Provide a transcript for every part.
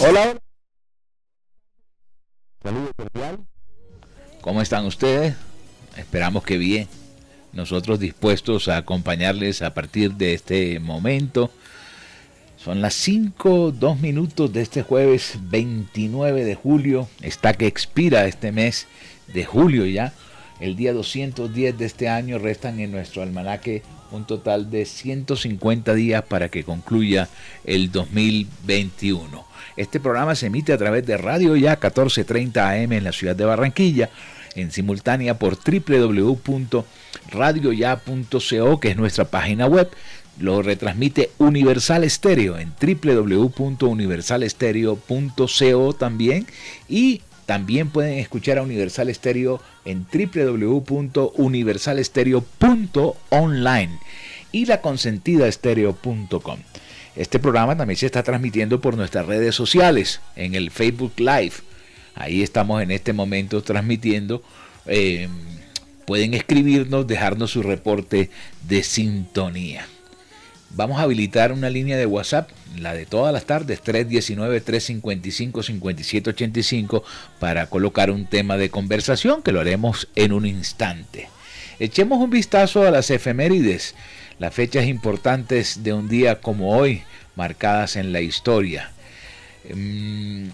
Hola. Saludos cordial. ¿Cómo están ustedes? Esperamos que bien. Nosotros dispuestos a acompañarles a partir de este momento. Son las 5, 2 minutos de este jueves 29 de julio. Está que expira este mes de julio ya. El día 210 de este año restan en nuestro almanaque un total de 150 días para que concluya el 2021. Este programa se emite a través de Radio Ya 1430 AM en la ciudad de Barranquilla, en simultánea por www.radioya.co, que es nuestra página web. Lo retransmite Universal Estéreo en www.universalestereo.co también y también pueden escuchar a Universal Estéreo en www.universalestereo.online y laconsentidaestereo.com. Este programa también se está transmitiendo por nuestras redes sociales, en el Facebook Live. Ahí estamos en este momento transmitiendo. Eh, pueden escribirnos, dejarnos su reporte de sintonía. Vamos a habilitar una línea de WhatsApp, la de todas las tardes, 319-355-5785, para colocar un tema de conversación que lo haremos en un instante. Echemos un vistazo a las efemérides, las fechas importantes de un día como hoy, marcadas en la historia. Mm,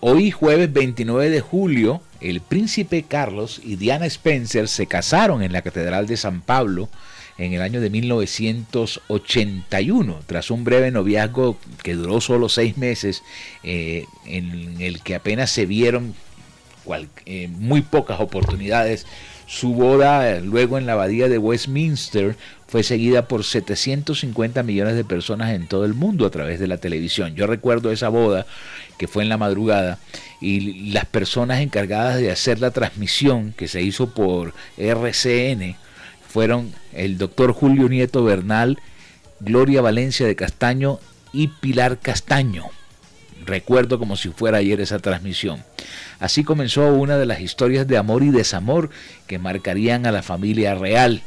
hoy, jueves 29 de julio, el príncipe Carlos y Diana Spencer se casaron en la Catedral de San Pablo en el año de 1981, tras un breve noviazgo que duró solo seis meses, eh, en el que apenas se vieron eh, muy pocas oportunidades. Su boda eh, luego en la abadía de Westminster fue seguida por 750 millones de personas en todo el mundo a través de la televisión. Yo recuerdo esa boda que fue en la madrugada y las personas encargadas de hacer la transmisión que se hizo por RCN fueron el doctor Julio Nieto Bernal, Gloria Valencia de Castaño y Pilar Castaño. Recuerdo como si fuera ayer esa transmisión. Así comenzó una de las historias de amor y desamor que marcarían a la familia real.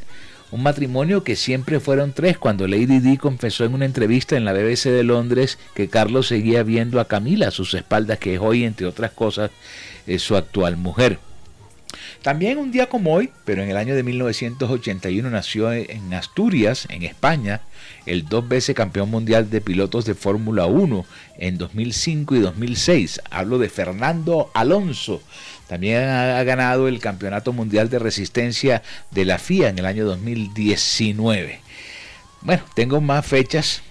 Un matrimonio que siempre fueron tres cuando Lady Di confesó en una entrevista en la BBC de Londres que Carlos seguía viendo a Camila a sus espaldas, que es hoy, entre otras cosas, es su actual mujer. También un día como hoy, pero en el año de 1981 nació en Asturias, en España, el dos veces campeón mundial de pilotos de Fórmula 1 en 2005 y 2006. Hablo de Fernando Alonso. También ha ganado el Campeonato Mundial de Resistencia de la FIA en el año 2019. Bueno, tengo más fechas,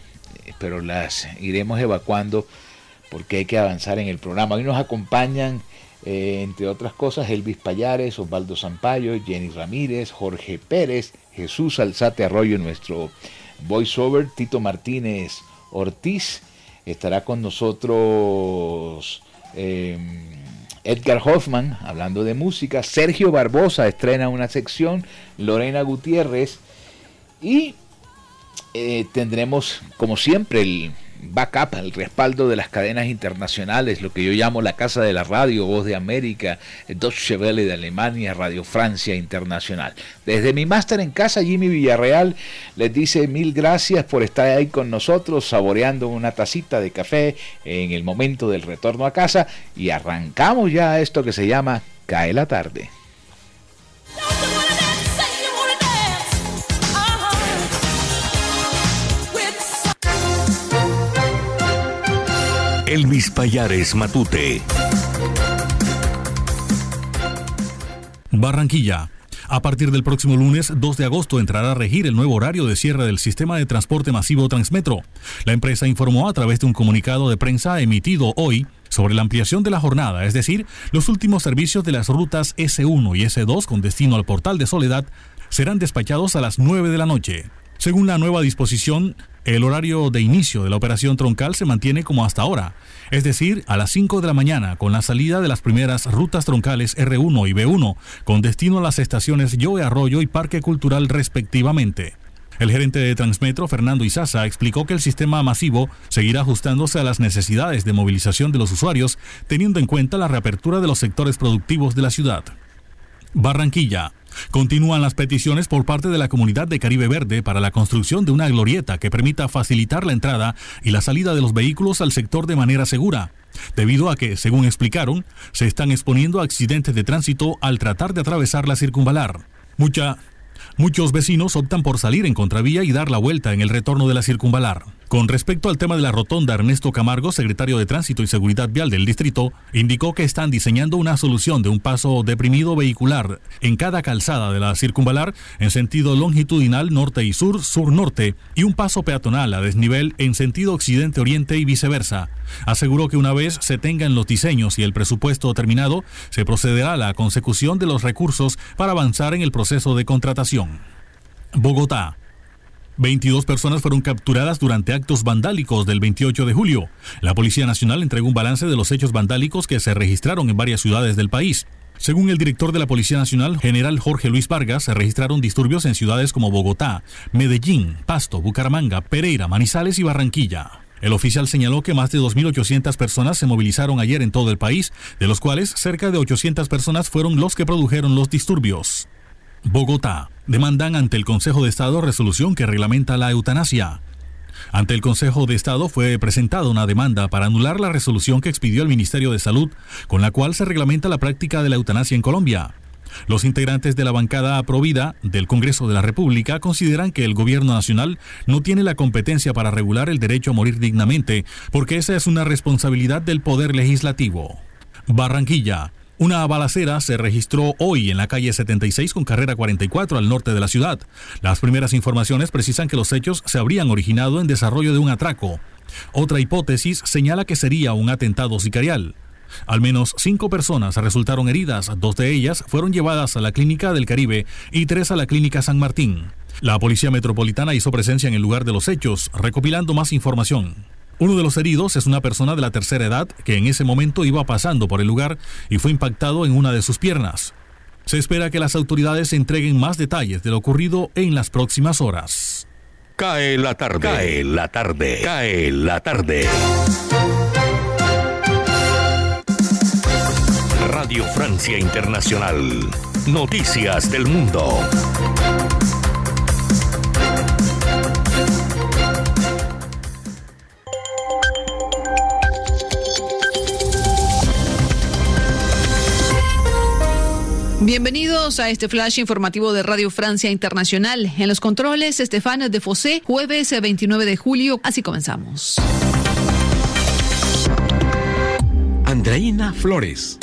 pero las iremos evacuando porque hay que avanzar en el programa. Hoy nos acompañan eh, entre otras cosas, Elvis Payares, Osvaldo Zampayo, Jenny Ramírez, Jorge Pérez, Jesús Alzate Arroyo, nuestro voiceover, Tito Martínez Ortiz, estará con nosotros em, Edgar Hoffman, hablando de música, Sergio Barbosa estrena una sección, Lorena Gutiérrez, y eh, tendremos, como siempre, el backup, el respaldo de las cadenas internacionales, lo que yo llamo la Casa de la Radio, Voz de América, Deutsche Welle de Alemania, Radio Francia Internacional. Desde mi máster en casa, Jimmy Villarreal les dice mil gracias por estar ahí con nosotros, saboreando una tacita de café en el momento del retorno a casa y arrancamos ya esto que se llama Cae la tarde. Elvis Payares Matute. Barranquilla. A partir del próximo lunes 2 de agosto entrará a regir el nuevo horario de cierre del sistema de transporte masivo Transmetro. La empresa informó a través de un comunicado de prensa emitido hoy sobre la ampliación de la jornada, es decir, los últimos servicios de las rutas S1 y S2 con destino al portal de Soledad serán despachados a las 9 de la noche. Según la nueva disposición, el horario de inicio de la operación troncal se mantiene como hasta ahora, es decir, a las 5 de la mañana, con la salida de las primeras rutas troncales R1 y B1, con destino a las estaciones Yoe Arroyo y Parque Cultural respectivamente. El gerente de Transmetro, Fernando Izaza, explicó que el sistema masivo seguirá ajustándose a las necesidades de movilización de los usuarios, teniendo en cuenta la reapertura de los sectores productivos de la ciudad. Barranquilla. Continúan las peticiones por parte de la comunidad de Caribe Verde para la construcción de una glorieta que permita facilitar la entrada y la salida de los vehículos al sector de manera segura, debido a que, según explicaron, se están exponiendo a accidentes de tránsito al tratar de atravesar la circunvalar. Mucha Muchos vecinos optan por salir en contravía y dar la vuelta en el retorno de la circunvalar. Con respecto al tema de la rotonda, Ernesto Camargo, secretario de Tránsito y Seguridad Vial del distrito, indicó que están diseñando una solución de un paso deprimido vehicular en cada calzada de la circunvalar en sentido longitudinal norte y sur, sur-norte, y un paso peatonal a desnivel en sentido occidente-oriente y viceversa. Aseguró que una vez se tengan los diseños y el presupuesto terminado, se procederá a la consecución de los recursos para avanzar en el proceso de contratación. Bogotá. 22 personas fueron capturadas durante actos vandálicos del 28 de julio. La Policía Nacional entregó un balance de los hechos vandálicos que se registraron en varias ciudades del país. Según el director de la Policía Nacional, general Jorge Luis Vargas, se registraron disturbios en ciudades como Bogotá, Medellín, Pasto, Bucaramanga, Pereira, Manizales y Barranquilla. El oficial señaló que más de 2.800 personas se movilizaron ayer en todo el país, de los cuales cerca de 800 personas fueron los que produjeron los disturbios. Bogotá. Demandan ante el Consejo de Estado resolución que reglamenta la eutanasia. Ante el Consejo de Estado fue presentada una demanda para anular la resolución que expidió el Ministerio de Salud, con la cual se reglamenta la práctica de la eutanasia en Colombia. Los integrantes de la bancada Aprovida del Congreso de la República consideran que el Gobierno Nacional no tiene la competencia para regular el derecho a morir dignamente, porque esa es una responsabilidad del Poder Legislativo. Barranquilla. Una balacera se registró hoy en la calle 76 con carrera 44 al norte de la ciudad. Las primeras informaciones precisan que los hechos se habrían originado en desarrollo de un atraco. Otra hipótesis señala que sería un atentado sicarial. Al menos cinco personas resultaron heridas, dos de ellas fueron llevadas a la Clínica del Caribe y tres a la Clínica San Martín. La Policía Metropolitana hizo presencia en el lugar de los hechos, recopilando más información. Uno de los heridos es una persona de la tercera edad que en ese momento iba pasando por el lugar y fue impactado en una de sus piernas. Se espera que las autoridades entreguen más detalles de lo ocurrido en las próximas horas. Cae la tarde. Cae la tarde. Cae la tarde. Radio Francia Internacional. Noticias del Mundo. Bienvenidos a este flash informativo de Radio Francia Internacional. En los controles, Estefan de Fosé, jueves 29 de julio. Así comenzamos. Andreina Flores.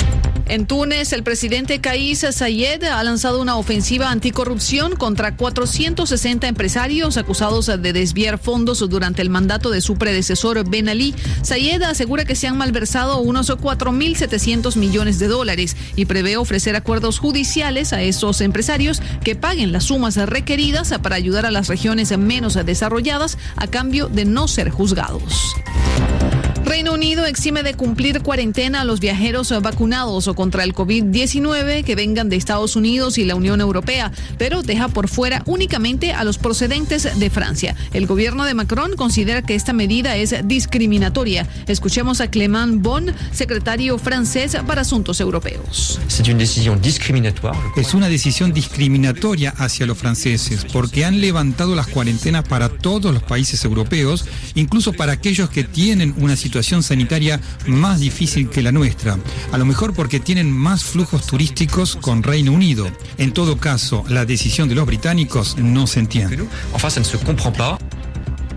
En Túnez, el presidente Kais Sayed ha lanzado una ofensiva anticorrupción contra 460 empresarios acusados de desviar fondos durante el mandato de su predecesor Ben Ali. Sayed asegura que se han malversado unos 4.700 millones de dólares y prevé ofrecer acuerdos judiciales a esos empresarios que paguen las sumas requeridas para ayudar a las regiones menos desarrolladas a cambio de no ser juzgados. Reino Unido exime de cumplir cuarentena a los viajeros vacunados o contra el COVID-19 que vengan de Estados Unidos y la Unión Europea, pero deja por fuera únicamente a los procedentes de Francia. El gobierno de Macron considera que esta medida es discriminatoria. Escuchemos a Clément Bon, secretario francés para Asuntos Europeos. Es una decisión discriminatoria hacia los franceses porque han levantado las cuarentenas para todos los países europeos, incluso para aquellos que tienen una situación situación sanitaria más difícil que la nuestra, a lo mejor porque tienen más flujos turísticos con Reino Unido. En todo caso, la decisión de los británicos no se entiende.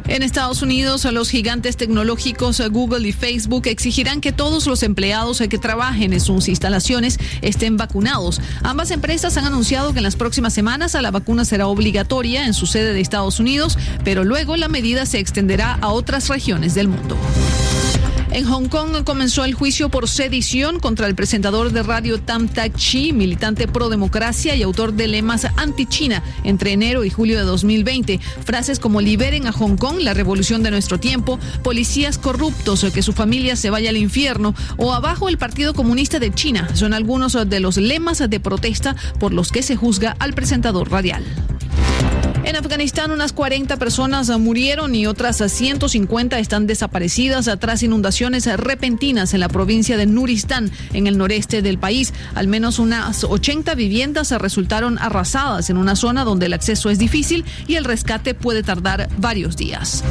En Estados Unidos, los gigantes tecnológicos Google y Facebook exigirán que todos los empleados que trabajen en sus instalaciones estén vacunados. Ambas empresas han anunciado que en las próximas semanas la vacuna será obligatoria en su sede de Estados Unidos, pero luego la medida se extenderá a otras regiones del mundo. En Hong Kong comenzó el juicio por sedición contra el presentador de radio Tam Tak Chi, militante pro democracia y autor de lemas anti-China entre enero y julio de 2020. Frases como liberen a Hong Kong, la revolución de nuestro tiempo, policías corruptos, que su familia se vaya al infierno o abajo el Partido Comunista de China son algunos de los lemas de protesta por los que se juzga al presentador radial. En Afganistán, unas 40 personas murieron y otras 150 están desaparecidas tras inundaciones repentinas en la provincia de Nuristán, en el noreste del país. Al menos unas 80 viviendas resultaron arrasadas en una zona donde el acceso es difícil y el rescate puede tardar varios días.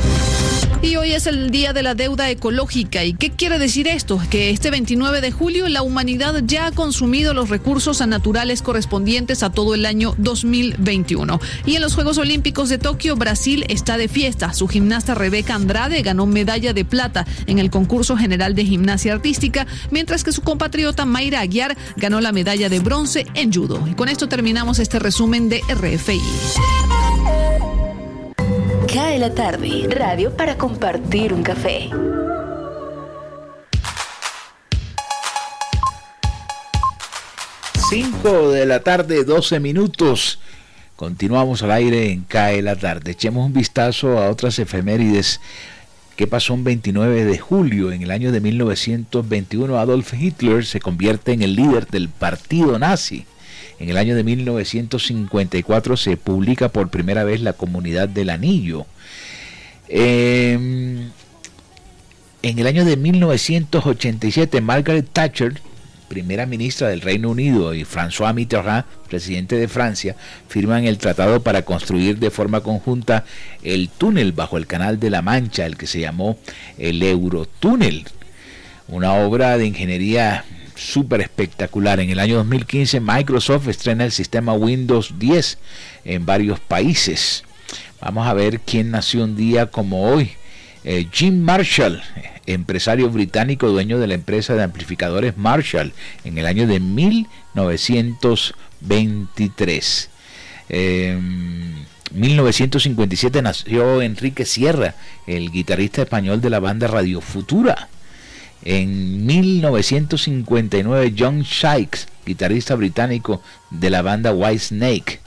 Y hoy es el Día de la Deuda Ecológica. ¿Y qué quiere decir esto? Que este 29 de julio la humanidad ya ha consumido los recursos naturales correspondientes a todo el año 2021. Y en los Juegos Olímpicos de Tokio, Brasil está de fiesta. Su gimnasta Rebeca Andrade ganó medalla de plata en el concurso general de gimnasia artística, mientras que su compatriota Mayra Aguiar ganó la medalla de bronce en judo. Y con esto terminamos este resumen de RFI. Cae la tarde, radio para compartir un café. Cinco de la tarde, 12 minutos. Continuamos al aire en Cae la tarde. Echemos un vistazo a otras efemérides. ¿Qué pasó un 29 de julio? En el año de 1921, Adolf Hitler se convierte en el líder del partido nazi. En el año de 1954 se publica por primera vez la Comunidad del Anillo. Em, en el año de 1987, Margaret Thatcher, primera ministra del Reino Unido, y François Mitterrand, presidente de Francia, firman el tratado para construir de forma conjunta el túnel bajo el Canal de la Mancha, el que se llamó el Eurotúnel, una obra de ingeniería súper espectacular. En el año 2015 Microsoft estrena el sistema Windows 10 en varios países. Vamos a ver quién nació un día como hoy. Eh, Jim Marshall, empresario británico dueño de la empresa de amplificadores Marshall en el año de 1923. 1957 nació Enrique Sierra, el guitarrista español de la banda Radio Futura. En 1959, John Sykes, guitarrista británico de la banda White Snake.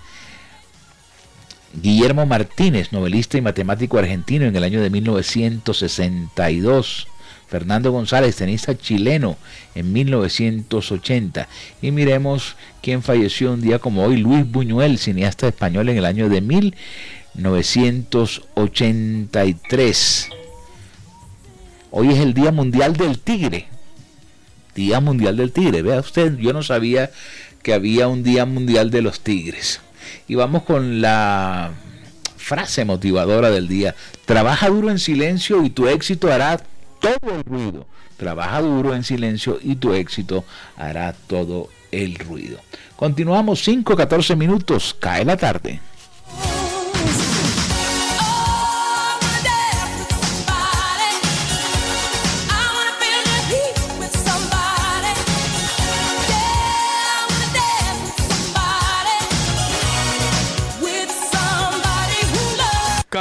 Guillermo Martínez, novelista y matemático argentino en el año de 1962. Fernando González, tenista chileno en 1980. Y miremos quién falleció un día como hoy, Luis Buñuel, cineasta español en el año de 1983. Hoy es el Día Mundial del Tigre. Día Mundial del Tigre. Vea usted, yo no sabía que había un Día Mundial de los Tigres. Y vamos con la frase motivadora del día. Trabaja duro en silencio y tu éxito hará todo el ruido. Trabaja duro en silencio y tu éxito hará todo el ruido. Continuamos 5-14 minutos. Cae la tarde.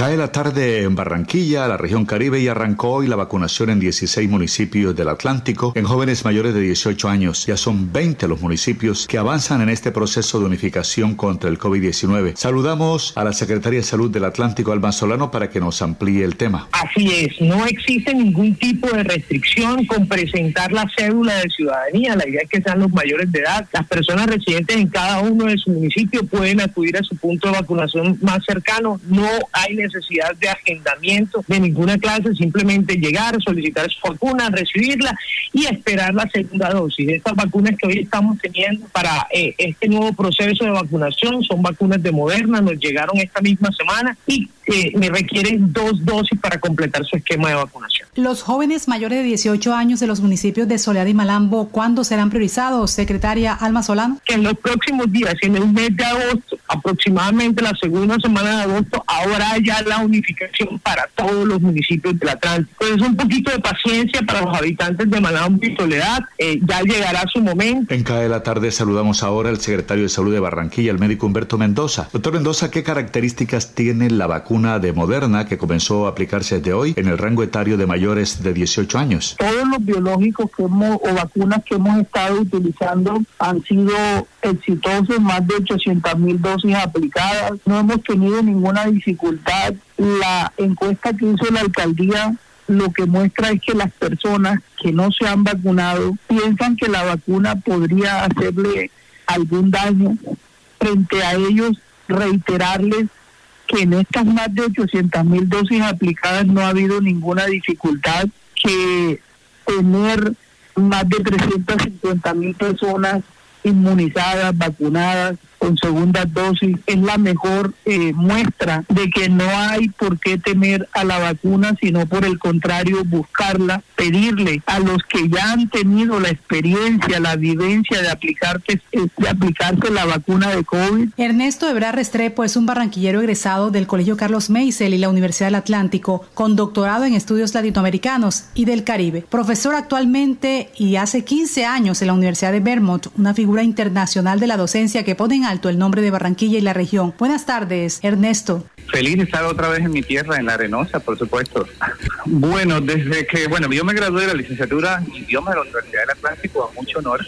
Cae la tarde en Barranquilla, la región Caribe, y arrancó hoy la vacunación en 16 municipios del Atlántico en jóvenes mayores de 18 años. Ya son 20 los municipios que avanzan en este proceso de unificación contra el COVID-19. Saludamos a la Secretaria de Salud del Atlántico, Alba Solano, para que nos amplíe el tema. Así es, no existe ningún tipo de restricción con presentar la cédula de ciudadanía. La idea es que sean los mayores de edad. Las personas residentes en cada uno de sus municipios pueden acudir a su punto de vacunación más cercano. No hay necesidad necesidad de agendamiento de ninguna clase, simplemente llegar, solicitar su vacuna, recibirla y esperar la segunda dosis. Estas vacunas que hoy estamos teniendo para eh, este nuevo proceso de vacunación son vacunas de Moderna, nos llegaron esta misma semana y eh, me requieren dos dosis para completar su esquema de vacunación. Los jóvenes mayores de 18 años de los municipios de Soledad y Malambo, ¿cuándo serán priorizados, secretaria Alma Solano? En los próximos días, en el mes de agosto, aproximadamente la segunda semana de agosto, ahora ya la unificación para todos los municipios del Atlántico. Es un poquito de paciencia para los habitantes de Malambo y Soledad, eh, ya llegará su momento. En CAE de la tarde saludamos ahora al secretario de Salud de Barranquilla, el médico Humberto Mendoza. Doctor Mendoza, ¿qué características tiene la vacuna de Moderna que comenzó a aplicarse desde hoy en el rango etario de mayores de 18 años? Todos los biológicos que hemos, o vacunas que hemos estado utilizando han sido exitosos, más de 800 mil dosis aplicadas. No hemos tenido ninguna dificultad la encuesta que hizo la alcaldía lo que muestra es que las personas que no se han vacunado piensan que la vacuna podría hacerle algún daño. Frente a ellos, reiterarles que en estas más de 800 mil dosis aplicadas no ha habido ninguna dificultad, que tener más de 350 mil personas inmunizadas, vacunadas, con segunda dosis es la mejor eh, muestra de que no hay por qué temer a la vacuna, sino por el contrario buscarla, pedirle a los que ya han tenido la experiencia, la vivencia de aplicarse, de aplicarse la vacuna de COVID. Ernesto Ebrard Restrepo es un barranquillero egresado del Colegio Carlos Meisel y la Universidad del Atlántico, con doctorado en estudios latinoamericanos y del Caribe. Profesor actualmente y hace 15 años en la Universidad de Vermont, una figura internacional de la docencia que pone en alto el nombre de Barranquilla y la región. Buenas tardes, Ernesto. Feliz de estar otra vez en mi tierra, en la Arenosa, por supuesto. Bueno, desde que, bueno, yo me gradué de la licenciatura en idioma de la Universidad del Atlántico, a mucho honor,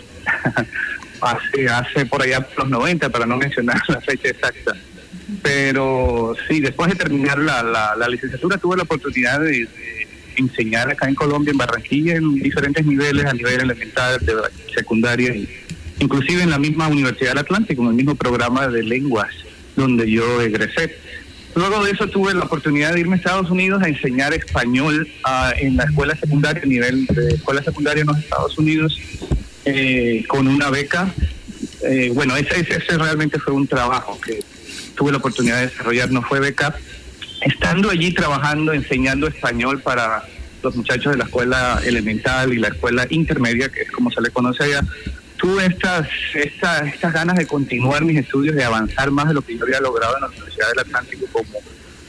hace, hace por allá los 90, para no mencionar la fecha exacta. Pero sí, después de terminar la, la, licenciatura tuve la oportunidad de, enseñar acá en Colombia, en Barranquilla, en diferentes niveles, a nivel elemental, de secundaria y inclusive en la misma Universidad del Atlántico, en el mismo programa de lenguas donde yo egresé. Luego de eso tuve la oportunidad de irme a Estados Unidos a enseñar español ah, en la escuela secundaria, a nivel de escuela secundaria en los Estados Unidos, eh, con una beca. Eh, bueno, ese, ese, realmente fue un trabajo que tuve la oportunidad de desarrollar, no fue beca. Estando allí trabajando, enseñando español para los muchachos de la escuela elemental y la escuela intermedia, que es como se le conoce allá, tuve estas, estas, estas ganas de continuar mis estudios, de avanzar más de lo que yo había logrado en la Universidad del Atlántico como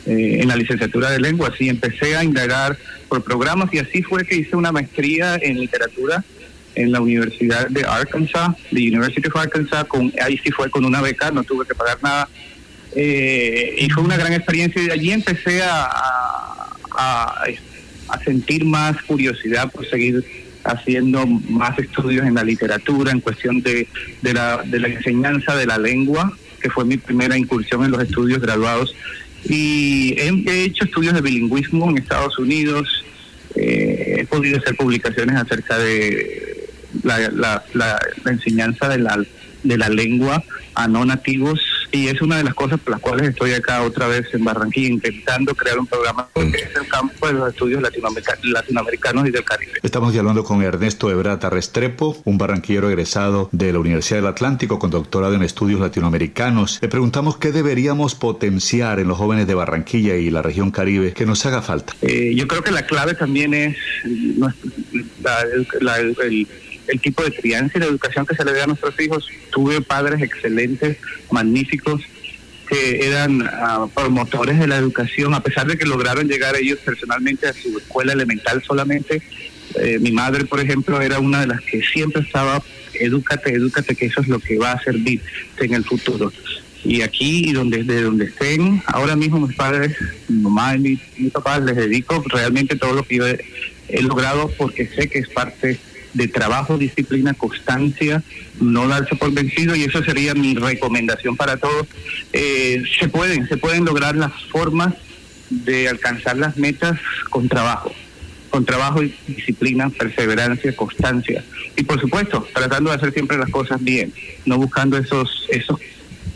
eh, en la licenciatura de lengua. Así empecé a indagar por programas y así fue que hice una maestría en literatura en la Universidad de Arkansas, the University of Arkansas, con, ahí sí fue con una beca, no tuve que pagar nada. Eh, y fue una gran experiencia y de allí empecé a, a sentir más curiosidad por seguir haciendo más estudios en la literatura, en cuestión de, de, la, de la enseñanza de la lengua, que fue mi primera incursión en los estudios graduados. Y he, hecho estudios de bilingüismo en Estados Unidos, eh, he podido hacer publicaciones acerca de la, la, enseñanza de la, de la lengua a no nativos y es una de las cosas por las cuales estoy acá otra vez en Barranquilla intentando crear un programa que es el campo de los estudios latinoamericanos y del Caribe. Estamos dialogando con Ernesto Ebrata Restrepo, un barranquillero egresado de la Universidad del Atlántico con doctorado en estudios latinoamericanos. Le preguntamos qué deberíamos potenciar en los jóvenes de Barranquilla y la región Caribe que nos haga falta. Eh, yo creo que la clave también es la, el el tipo de crianza y la educación que se le da a nuestros hijos. Tuve padres excelentes, magníficos, que eran uh, promotores de la educación, a pesar de que lograron llegar ellos personalmente a su escuela elemental solamente. Eh, mi madre, por ejemplo, era una de las que siempre estaba, edúcate, edúcate, que eso es lo que va a servir en el futuro. Y aquí, y donde, de donde estén, ahora mismo mis padres, mi mamá y mi, mi papá, les dedico realmente todo lo que yo he logrado porque sé que es parte de trabajo, disciplina, constancia, no darse por vencido y eso sería mi recomendación para todos. Eh, se pueden, se pueden lograr las formas de alcanzar las metas con trabajo, con trabajo y disciplina, perseverancia, constancia y por supuesto tratando de hacer siempre las cosas bien, no buscando esos esos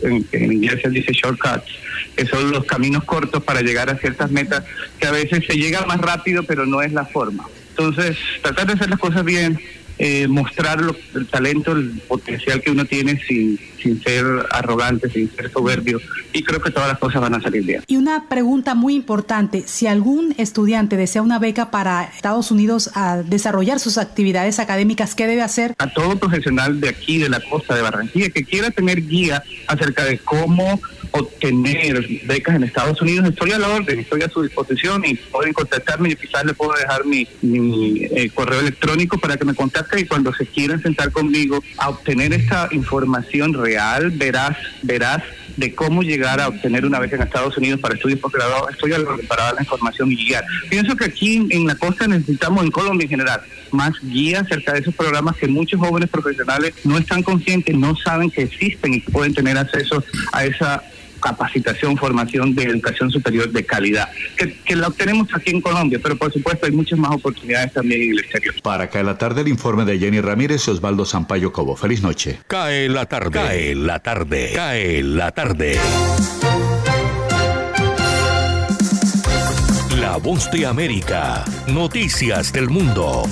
en, en inglés se dice shortcuts, que son los caminos cortos para llegar a ciertas metas que a veces se llega más rápido pero no es la forma. Entonces, tratar de hacer las cosas bien, eh, mostrar lo, el talento, el potencial que uno tiene sin, sin ser arrogante, sin ser soberbio. Y creo que todas las cosas van a salir bien. Y una pregunta muy importante, si algún estudiante desea una beca para Estados Unidos a desarrollar sus actividades académicas, ¿qué debe hacer? A todo profesional de aquí, de la costa de Barranquilla, que quiera tener guía acerca de cómo obtener becas en Estados Unidos, estoy a la orden, estoy a su disposición y pueden contactarme y quizás le puedo dejar mi, eh, correo electrónico para que me contacte y cuando se quieran sentar conmigo a obtener esta información real, verás, verás de cómo llegar a obtener una beca en Estados Unidos para estudios posgraduados, estoy a la orden para dar la información y guiar. Pienso que aquí en la costa necesitamos, en Colombia en general, más guía acerca de esos programas que muchos jóvenes profesionales no están conscientes, no saben que existen y pueden tener acceso a esa capacitación, formación de educación superior de calidad, que, que, la obtenemos aquí en Colombia, pero por supuesto hay muchas más oportunidades también en el exterior. Para caer la tarde, el informe de Jenny Ramírez y Osvaldo Sampaio Cobo. Feliz noche. Cae la tarde, cae la tarde, cae la tarde. La voz de América, noticias del mundo.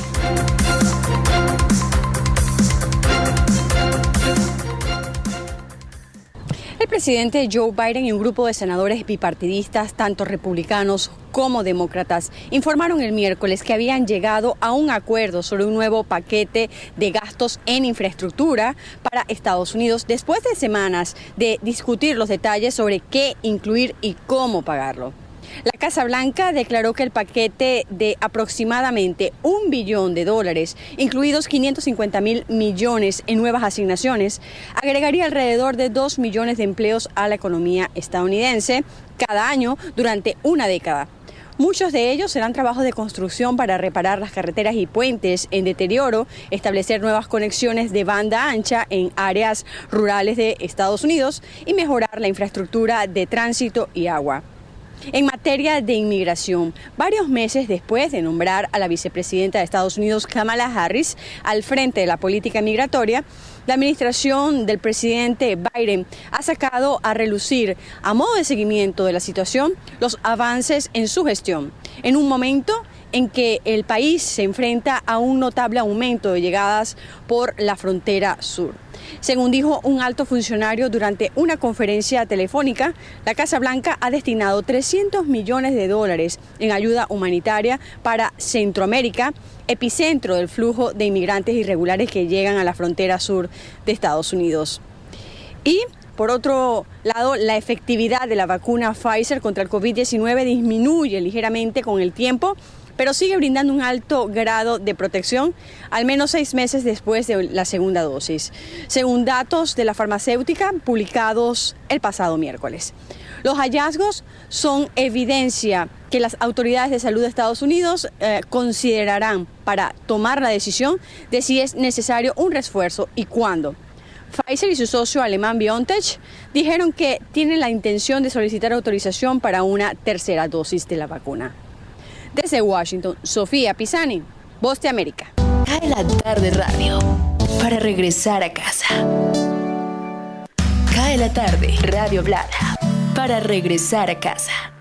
El presidente Joe Biden y un grupo de senadores bipartidistas, tanto republicanos como demócratas, informaron el miércoles que habían llegado a un acuerdo sobre un nuevo paquete de gastos en infraestructura para Estados Unidos después de semanas de discutir los detalles sobre qué incluir y cómo pagarlo. La Casa Blanca declaró que el paquete de aproximadamente un billón de dólares, incluidos 550 mil millones en nuevas asignaciones, agregaría alrededor de 2 millones de empleos a la economía estadounidense cada año durante una década. Muchos de ellos serán trabajos de construcción para reparar las carreteras y puentes en deterioro, establecer nuevas conexiones de banda ancha en áreas rurales de Estados Unidos y mejorar la infraestructura de tránsito y agua. En materia de inmigración, varios meses después de nombrar a la vicepresidenta de Estados Unidos, Kamala Harris, al frente de la política migratoria, la administración del presidente Biden ha sacado a relucir, a modo de seguimiento de la situación, los avances en su gestión, en un momento en que el país se enfrenta a un notable aumento de llegadas por la frontera sur. Según dijo un alto funcionario durante una conferencia telefónica, la Casa Blanca ha destinado 300 millones de dólares en ayuda humanitaria para Centroamérica, epicentro del flujo de inmigrantes irregulares que llegan a la frontera sur de Estados Unidos. Y por otro lado, la efectividad de la vacuna Pfizer contra el COVID-19 disminuye ligeramente con el tiempo pero sigue brindando un alto grado de protección al menos seis meses después de la segunda dosis, según datos de la farmacéutica publicados el pasado miércoles. Los hallazgos son evidencia que las autoridades de salud de Estados Unidos eh, considerarán para tomar la decisión de si es necesario un refuerzo y cuándo. Pfizer y su socio alemán BioNTech dijeron que tienen la intención de solicitar autorización para una tercera dosis de la vacuna. Desde Washington, Sofía Pisani, Voz de América. Cae la tarde radio para regresar a casa. Cae la tarde, Radio Blada, para regresar a casa.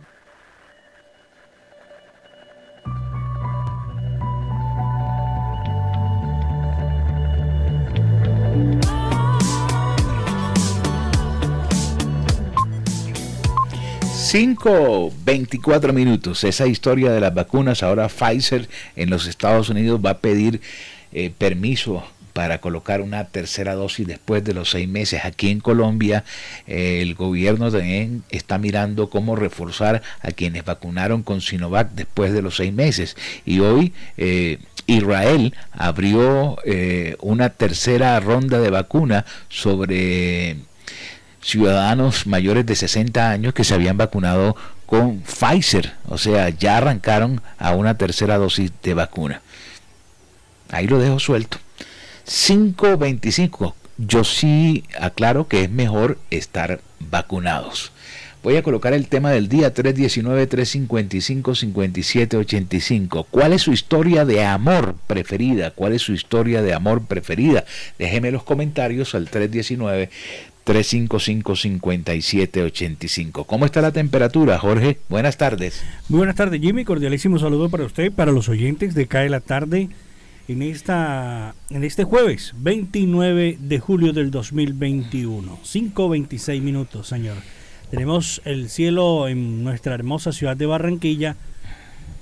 Cinco, 24 minutos. Esa historia de las vacunas, ahora Pfizer en los Estados Unidos va a pedir eh, permiso para colocar una tercera dosis después de los seis meses. Aquí en Colombia eh, el gobierno también está mirando cómo reforzar a quienes vacunaron con Sinovac después de los seis meses. Y hoy eh, Israel abrió una tercera ronda de vacuna sobre ciudadanos mayores de 60 años que se habían vacunado con Pfizer, o sea, ya arrancaron a una tercera dosis de vacuna. Ahí lo dejo suelto. 5.25. Yo sí aclaro que es mejor estar vacunados. Voy a colocar el tema del día 319-355-5785. ¿Cuál es su historia de amor preferida? ¿Cuál es su historia de amor preferida? Déjeme los comentarios al 319 355-5785. ¿Cómo está la temperatura, Jorge? Buenas tardes. Muy buenas tardes, Jimmy. Cordialísimo saludo para usted, para los oyentes de CAE la tarde en, esta, en este jueves 29 de julio del 2021. 5.26 minutos, señor. Tenemos el cielo en nuestra hermosa ciudad de Barranquilla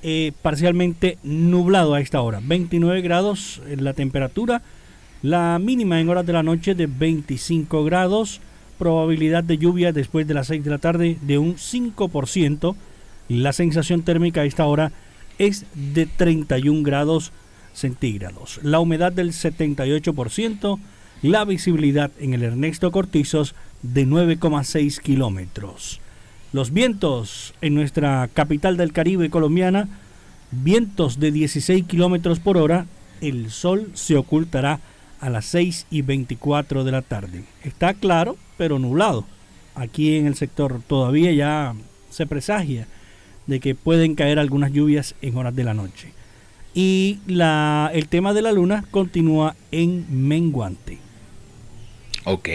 eh, parcialmente nublado a esta hora. 29 grados en la temperatura la mínima en horas de la noche de 25 grados. Probabilidad de lluvia después de las 6 de la tarde de un 5%. La sensación térmica a esta hora es de 31 grados centígrados. La humedad del 78%. La visibilidad en el Ernesto Cortizos de 9,6 kilómetros. Los vientos en nuestra capital del Caribe colombiana, vientos de 16 kilómetros por hora. El sol se ocultará a las 6 y 24 de la tarde. Está claro, pero nublado. Aquí en el sector todavía ya se presagia de que pueden caer algunas lluvias en horas de la noche. Y la, el tema de la luna continúa en menguante. Ok.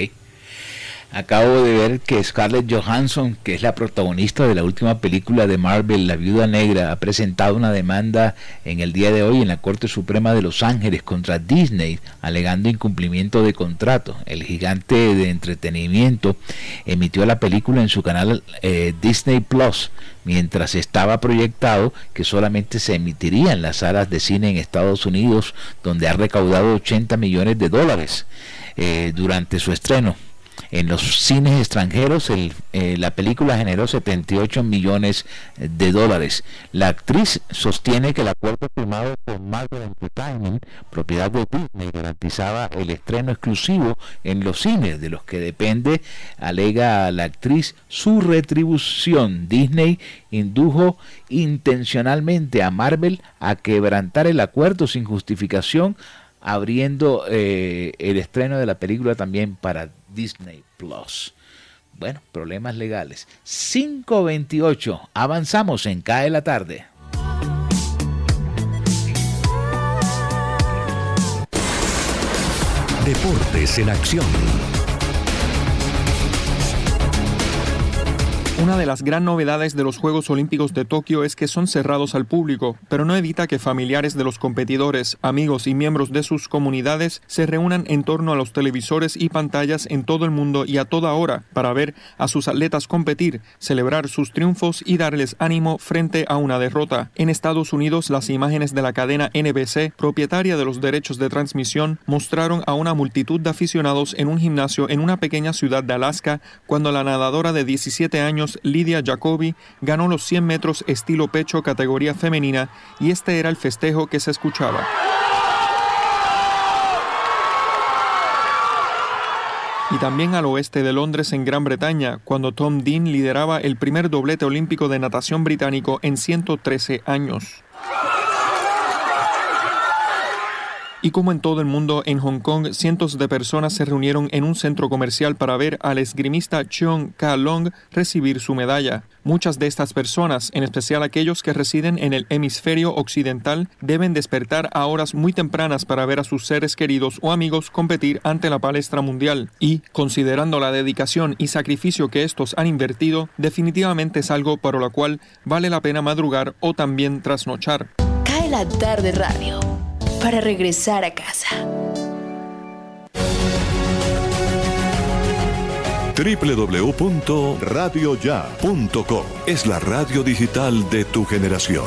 Acabo de ver que Scarlett Johansson, que es la protagonista de la última película de Marvel, La Viuda Negra, ha presentado una demanda en el día de hoy en la Corte Suprema de Los Ángeles contra Disney, alegando incumplimiento de contrato. El gigante de entretenimiento emitió la película en su canal eh, Disney Plus, mientras estaba proyectado que solamente se emitiría en las salas de cine en Estados Unidos, donde ha recaudado 80 millones de dólares eh, durante su estreno. En los cines extranjeros eh, la película generó 78 millones de dólares. La actriz sostiene que el acuerdo firmado con Marvel Entertainment, propiedad de Disney, garantizaba el estreno exclusivo en los cines, de los que depende, alega la actriz, su retribución. Disney indujo intencionalmente a Marvel a quebrantar el acuerdo sin justificación abriendo eh, el estreno de la película también para Disney Plus. Bueno, problemas legales. 528. Avanzamos en CAE la tarde. Deportes en acción. Una de las gran novedades de los Juegos Olímpicos de Tokio es que son cerrados al público, pero no evita que familiares de los competidores, amigos y miembros de sus comunidades se reúnan en torno a los televisores y pantallas en todo el mundo y a toda hora para ver a sus atletas competir, celebrar sus triunfos y darles ánimo frente a una derrota. En Estados Unidos, las imágenes de la cadena NBC, propietaria de los derechos de transmisión, mostraron a una multitud de aficionados en un gimnasio en una pequeña ciudad de Alaska cuando la nadadora de 17 años Lidia Jacobi ganó los 100 metros estilo pecho categoría femenina y este era el festejo que se escuchaba. y también al oeste de Londres en Gran Bretaña, cuando Tom Dean lideraba el primer doblete olímpico de natación británico en 113 años. Y como en todo el mundo, en Hong Kong, cientos de personas se reunieron en un centro comercial para ver al esgrimista Cheong Ka Long recibir su medalla. Muchas de estas personas, en especial aquellos que residen en el hemisferio occidental, deben despertar a horas muy tempranas para ver a sus seres queridos o amigos competir ante la palestra mundial. Y, considerando la dedicación y sacrificio que estos han invertido, definitivamente es algo para lo cual vale la pena madrugar o también trasnochar. Cae la tarde radio para regresar a casa. www.radioya.com es la radio digital de tu generación.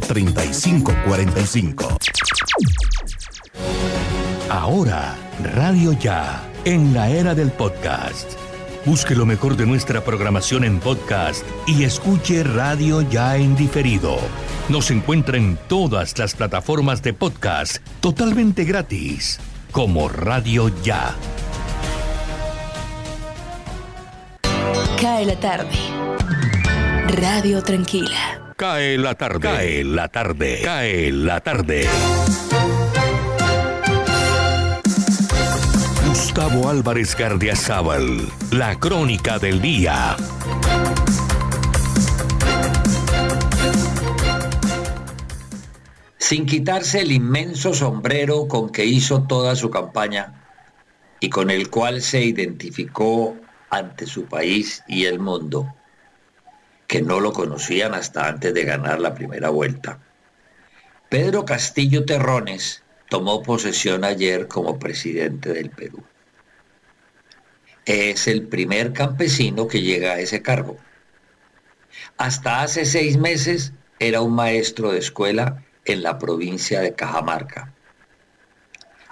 3545. Ahora, Radio Ya, en la era del podcast. Busque lo mejor de nuestra programación en podcast y escuche Radio Ya en diferido. Nos encuentra en todas las plataformas de podcast totalmente gratis, como Radio Ya. Cae la tarde. Radio Tranquila. Cae la tarde. Cae la tarde. Cae la tarde. Gustavo Álvarez Gardiazabal. La crónica del día. Sin quitarse el inmenso sombrero con que hizo toda su campaña y con el cual se identificó ante su país y el mundo, que no lo conocían hasta antes de ganar la primera vuelta. Pedro Castillo Terrones tomó posesión ayer como presidente del Perú. Es el primer campesino que llega a ese cargo. Hasta hace seis meses era un maestro de escuela en la provincia de Cajamarca.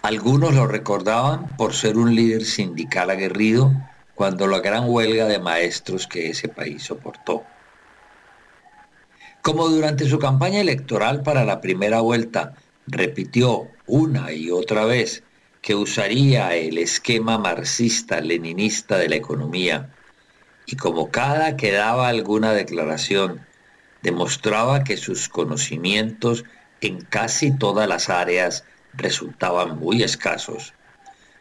Algunos lo recordaban por ser un líder sindical aguerrido cuando la gran huelga de maestros que ese país soportó. Como durante su campaña electoral para la primera vuelta repitió una y otra vez que usaría el esquema marxista-leninista de la economía y como cada que daba alguna declaración demostraba que sus conocimientos en casi todas las áreas resultaban muy escasos.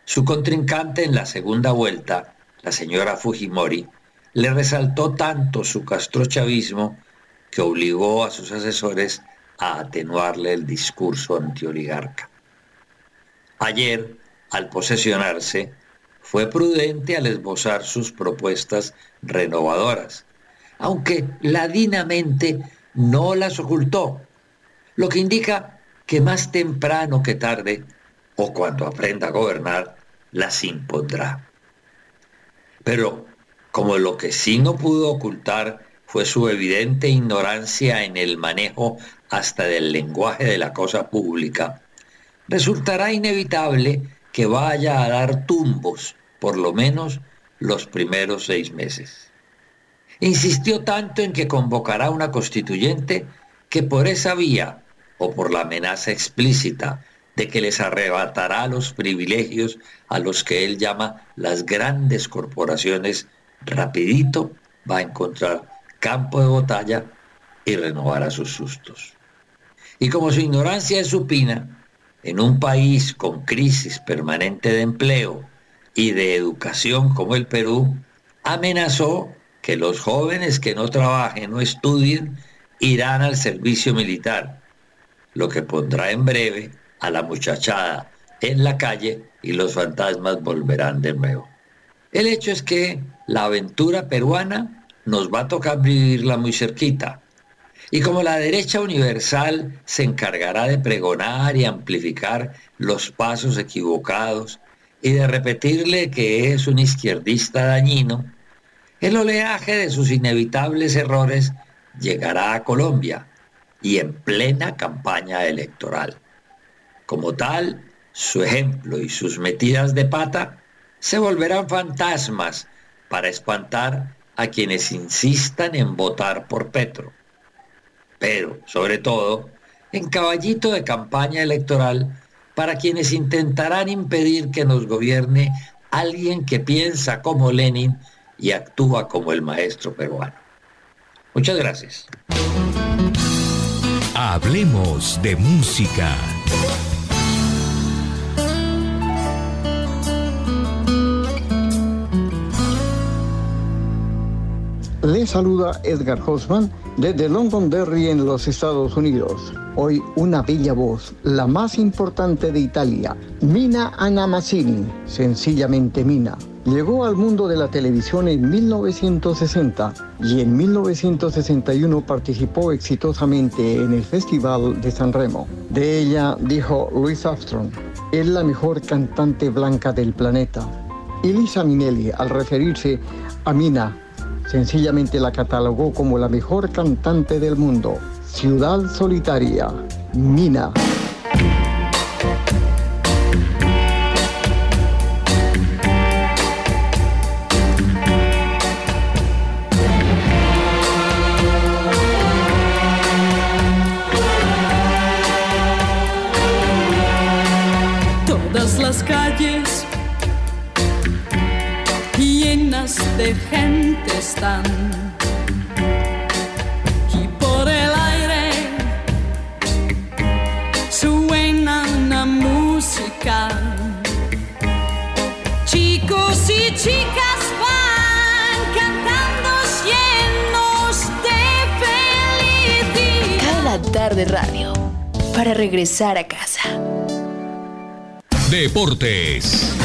Su contrincante en la segunda vuelta, la señora Fujimori, le resaltó tanto su castrochavismo que obligó a sus asesores a atenuarle el discurso antioligarca. Ayer, al posesionarse, fue prudente al esbozar sus propuestas renovadoras, aunque ladinamente no las ocultó, lo que indica que más temprano que tarde, o cuando aprenda a gobernar, las impondrá. Pero como lo que sí no pudo ocultar fue su evidente ignorancia en el manejo hasta del lenguaje de la cosa pública, resultará inevitable que vaya a dar tumbos, por lo menos los primeros seis meses. Insistió tanto en que convocará una constituyente que por esa vía, o por la amenaza explícita de que les arrebatará los privilegios a los que él llama las grandes corporaciones, rapidito va a encontrar campo de batalla y renovará sus sustos. Y como su ignorancia es supina, en un país con crisis permanente de empleo y de educación como el Perú, amenazó que los jóvenes que no trabajen o estudien irán al servicio militar, lo que pondrá en breve a la muchachada en la calle y los fantasmas volverán de nuevo. El hecho es que la aventura peruana nos va a tocar vivirla muy cerquita. Y como la derecha universal se encargará de pregonar y amplificar los pasos equivocados y de repetirle que es un izquierdista dañino, el oleaje de sus inevitables errores llegará a Colombia y en plena campaña electoral. Como tal, su ejemplo y sus metidas de pata se volverán fantasmas para espantar a quienes insistan en votar por Petro. Pero, sobre todo, en caballito de campaña electoral para quienes intentarán impedir que nos gobierne alguien que piensa como Lenin y actúa como el maestro peruano. Muchas gracias. Hablemos de música. Le saluda Edgar Hoffman desde Londonderry en los Estados Unidos. Hoy una bella voz, la más importante de Italia, Mina Anna Mazzini, sencillamente Mina. Llegó al mundo de la televisión en 1960 y en 1961 participó exitosamente en el Festival de San Remo. De ella dijo Louis Armstrong, es la mejor cantante blanca del planeta. Y Lisa Minelli, al referirse a Mina, Sencillamente la catalogó como la mejor cantante del mundo. Ciudad Solitaria, Mina. Todas las calles llenas de gente están. Y por el aire suena una música. Chicos y chicas van cantando llenos de felicidad. Cae la tarde radio para regresar a casa. Deportes.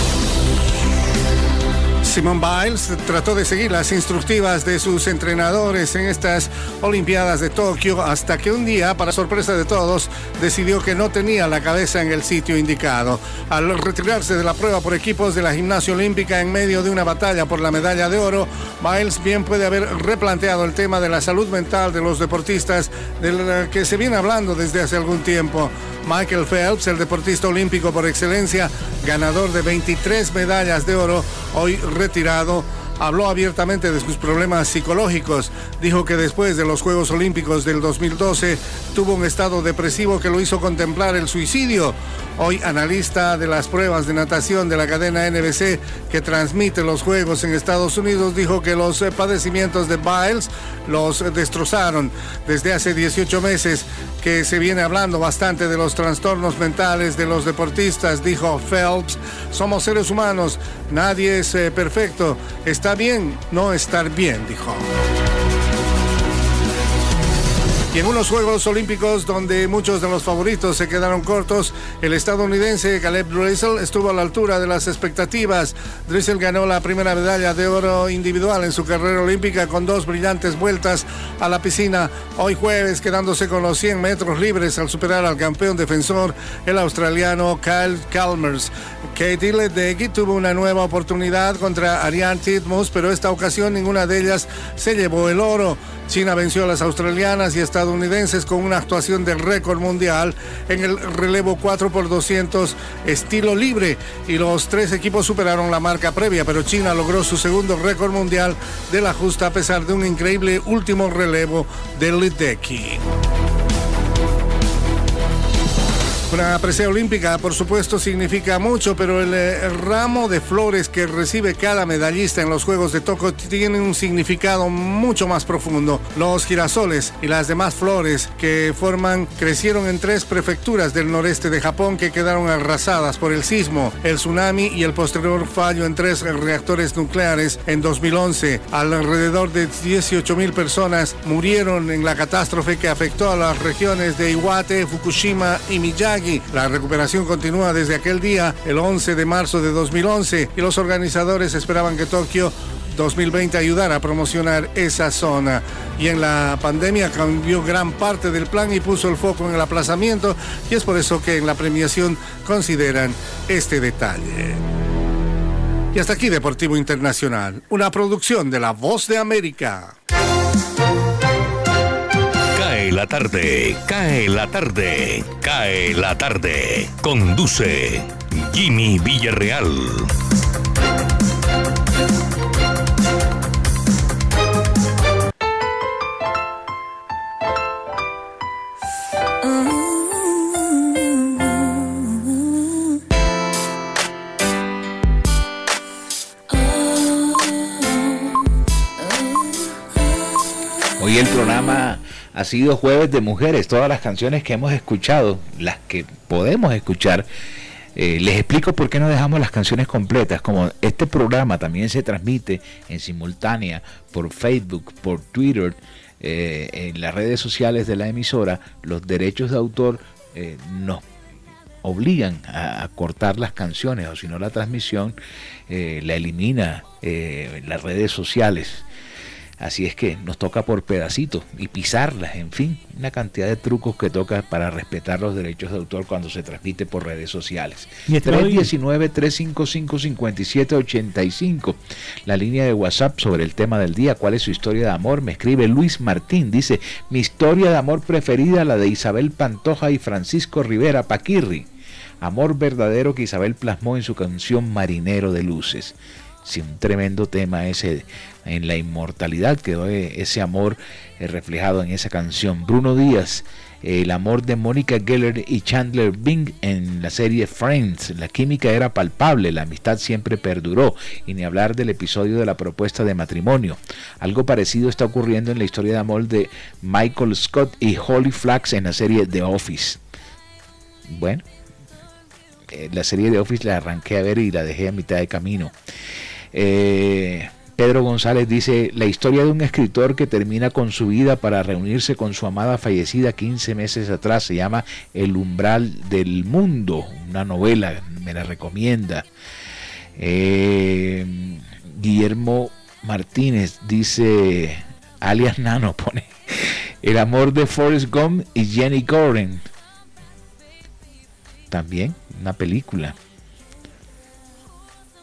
Simone Biles trató de seguir las instructivas de sus entrenadores en estas Olimpiadas de Tokio hasta que un día, para sorpresa de todos, decidió que no tenía la cabeza en el sitio indicado. Al retirarse de la prueba por equipos de la gimnasia olímpica en medio de una batalla por la medalla de oro, Biles bien puede haber replanteado el tema de la salud mental de los deportistas del que se viene hablando desde hace algún tiempo. Michael Phelps, el deportista olímpico por excelencia, ganador de 23 medallas de oro, hoy retirado, habló abiertamente de sus problemas psicológicos. Dijo que después de los Juegos Olímpicos del 2012 tuvo un estado depresivo que lo hizo contemplar el suicidio. Hoy analista de las pruebas de natación de la cadena NBC que transmite los Juegos en Estados Unidos dijo que los eh, padecimientos de Biles los destrozaron. Desde hace 18 meses que se viene hablando bastante de los trastornos mentales de los deportistas, dijo Phelps. Somos seres humanos, nadie es eh, perfecto. Está bien no estar bien, dijo. Y en unos Juegos Olímpicos donde muchos de los favoritos se quedaron cortos, el estadounidense Caleb Dressel estuvo a la altura de las expectativas. Dressel ganó la primera medalla de oro individual en su carrera olímpica con dos brillantes vueltas a la piscina. Hoy jueves quedándose con los 100 metros libres al superar al campeón defensor, el australiano Kyle Chalmers. Katie Ledecky tuvo una nueva oportunidad contra Ariane Titmus, pero esta ocasión ninguna de ellas se llevó el oro. China venció a las australianas y estadounidenses con una actuación del récord mundial en el relevo 4 por 200 estilo libre y los tres equipos superaron la marca previa, pero China logró su segundo récord mundial de la justa a pesar de un increíble último relevo de Ledecky. Una presea olímpica, por supuesto, significa mucho, pero el, eh, ramo de flores que recibe cada medallista en los Juegos de Tokio tiene un significado mucho más profundo. Los girasoles y las demás flores que forman crecieron en tres prefecturas del noreste de Japón que quedaron arrasadas por el sismo, el tsunami y el posterior fallo en tres reactores nucleares en 2011. Alrededor de 18 mil personas murieron en la catástrofe que afectó a las regiones de Iwate, Fukushima y Miyagi la recuperación continúa desde aquel día, el 11 de marzo de 2011, y los organizadores esperaban que Tokio 2020 ayudara a promocionar esa zona. Y en la pandemia cambió gran parte del plan y puso el foco en el aplazamiento, y es por eso que en la premiación consideran este detalle. Y hasta aquí Deportivo Internacional, una producción de La Voz de América. Cae la tarde, cae la tarde, cae la tarde. Conduce Jimmy Villarreal. Hoy el programa ha sido jueves de mujeres. Todas las canciones que hemos escuchado, las que podemos escuchar, eh, les explico por qué no dejamos las canciones completas. Como este programa también se transmite en simultánea por Facebook, por Twitter, eh, en las redes sociales de la emisora, los derechos de autor eh, nos obligan a, a cortar las canciones o si no la transmisión la elimina las redes sociales. Así es que nos toca por pedacitos y pisarlas, en fin, una cantidad de trucos que toca para respetar los derechos de autor cuando se transmite por redes sociales. Y estoy- 319-355-5785, la línea de WhatsApp sobre el tema del día, cuál es su historia de amor, me escribe Luis Martín, dice, mi historia de amor preferida, la de Isabel Pantoja y Francisco Rivera Paquirri. Amor verdadero que Isabel plasmó en su canción Marinero de Luces. Sí, un tremendo tema ese en la inmortalidad quedó eh, ese amor eh, reflejado en esa canción. Bruno Díaz, el amor de Mónica Geller y Chandler Bing en la serie Friends. La química era palpable, la amistad siempre perduró. Y ni hablar del episodio de la propuesta de matrimonio. Algo parecido está ocurriendo en la historia de amor de Michael Scott y Holly Flax en la serie The Office. Bueno, eh, la serie de Office la arranqué a ver y la dejé a mitad de camino. Eh, Pedro González dice, la historia de un escritor que termina con su vida para reunirse con su amada fallecida 15 meses atrás se llama El umbral del mundo, una novela, me la recomienda. Eh, Guillermo Martínez dice, alias Nano pone, el amor de Forrest Gump y Jenny Gordon. También una película.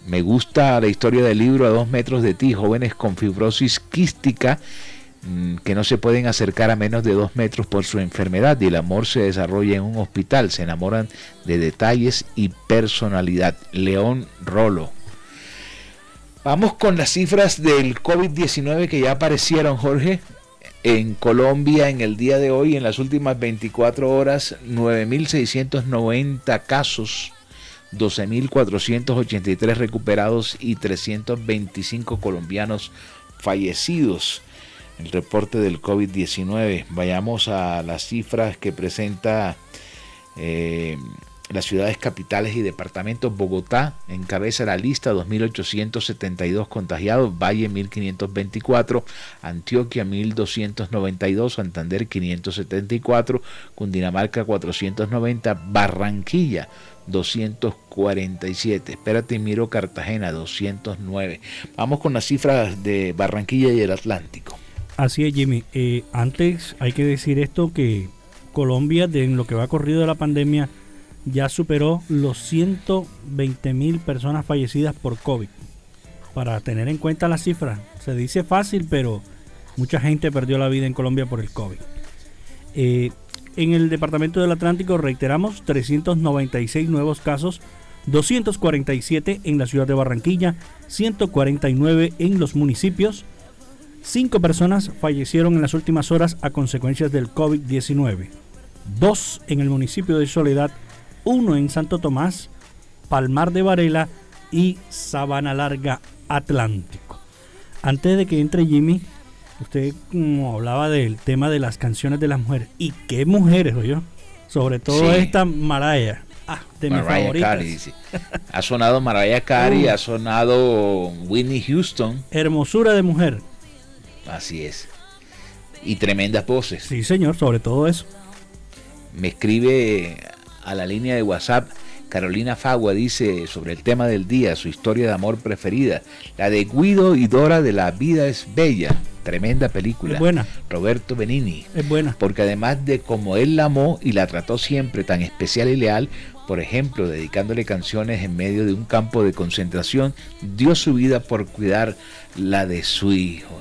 Me gusta la historia del libro A dos metros de ti, jóvenes con fibrosis quística mm, que no se pueden acercar a menos de dos metros por su enfermedad y el amor se desarrolla en un hospital. Se enamoran de detalles y personalidad. León Rolo. Vamos con las cifras del COVID-19 que ya aparecieron, Jorge. En Colombia, en el día de hoy, en las últimas 24 horas, 9.690 casos, 12.483 recuperados y 325 colombianos fallecidos. El reporte del COVID-19. Vayamos a las cifras que presenta eh, las ciudades capitales y departamentos. Bogotá encabeza la lista, 2.872 contagiados, Valle 1.524, Antioquia 1.292, Santander 574, Cundinamarca 490, Barranquilla 247. Espérate, miro Cartagena 209. Vamos con las cifras de Barranquilla y el Atlántico. Así es, Jimmy. Eh, antes hay que decir esto que Colombia, de en lo que va corrido de la pandemia, ya superó los 120 mil personas fallecidas por COVID. Para tener en cuenta la cifra, se dice fácil, pero mucha gente perdió la vida en Colombia por el COVID. Eh, en el departamento del Atlántico reiteramos 396 nuevos casos, 247 en la ciudad de Barranquilla, 149 en los municipios. Cinco personas fallecieron en las últimas horas a consecuencias del COVID-19. Dos en el municipio de Soledad uno en Santo Tomás, Palmar de Varela y Sabana Larga Atlántico. Antes de que entre Jimmy, usted como hablaba del tema de las canciones de las mujeres. ¿Y qué mujeres, yo? Sobre todo Sí. esta Mariah. Ah, de mis Mariah favoritas. Carey, dice. Ha sonado Mariah Carey, Uh. ha sonado Whitney Houston. Hermosura de mujer. Así es. Y tremendas voces. Sí, señor, sobre todo eso. Me escribe a la línea de WhatsApp Carolina Fagua, dice sobre el tema del día, su historia de amor preferida, la de Guido y Dora de La vida es bella. Tremenda película. Es buena. Roberto Benini. Es buena. Porque además de cómo él la amó y la trató siempre tan especial y leal, por ejemplo, dedicándole canciones en medio de un campo de concentración, dio su vida por cuidar la de su hijo.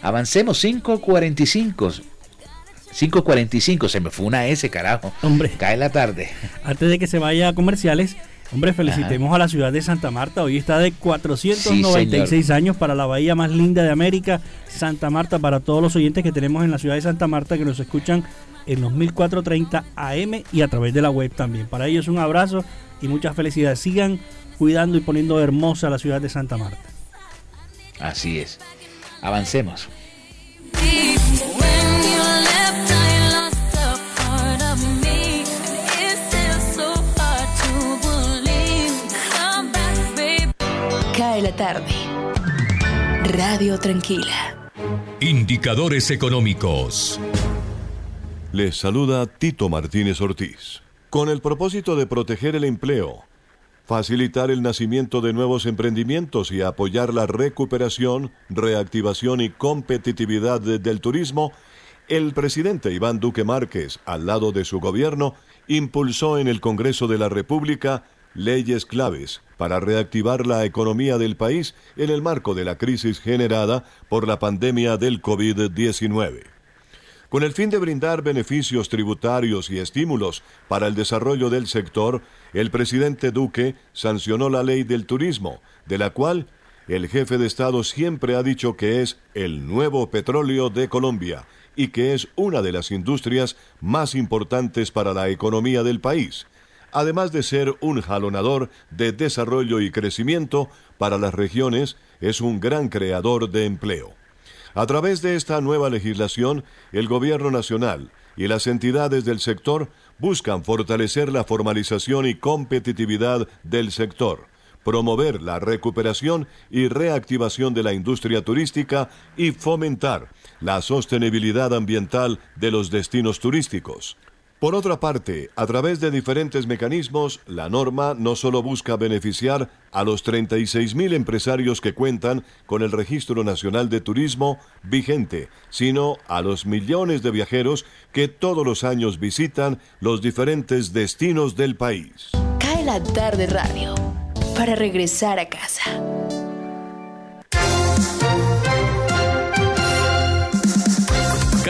Avancemos 5.45. 5.45, se me fue una S, carajo. Hombre. Cae la tarde. Antes de que se vaya a comerciales, hombre, felicitemos a la ciudad de Santa Marta. Hoy está de 496 años para la bahía más linda de América, Santa Marta, para todos los oyentes que tenemos en la ciudad de Santa Marta que nos escuchan en los 1430 AM y a través de la web también. Para ellos un abrazo y muchas felicidades. Sigan cuidando y poniendo hermosa la ciudad de Santa Marta. Así es. Avancemos. Cae la tarde. Radio Tranquila. Indicadores económicos. Les saluda Tito Martínez Ortiz. Con el propósito de proteger el empleo, facilitar el nacimiento de nuevos emprendimientos y apoyar la recuperación, reactivación y competitividad de- del turismo, el presidente Iván Duque Márquez, al lado de su gobierno, impulsó en el Congreso de la República leyes claves para reactivar la economía del país en el marco de la crisis generada por la pandemia del COVID-19. Con el fin de brindar beneficios tributarios y estímulos para el desarrollo del sector, el presidente Duque sancionó la ley del turismo, de la cual el jefe de Estado siempre ha dicho que es el nuevo petróleo de Colombia y que es una de las industrias más importantes para la economía del país, además de ser un jalonador de desarrollo y crecimiento para las regiones, es un gran creador de empleo. A través de esta nueva legislación, el Gobierno Nacional y las entidades del sector buscan fortalecer la formalización y competitividad del sector, promover la recuperación y reactivación de la industria turística y fomentar la sostenibilidad ambiental de los destinos turísticos. Por otra parte, a través de diferentes mecanismos, la norma no solo busca beneficiar a los 36.000 empresarios que cuentan con el Registro Nacional de Turismo vigente, sino a los millones de viajeros que todos los años visitan los diferentes destinos del país. Cae la tarde radio. Para regresar a casa.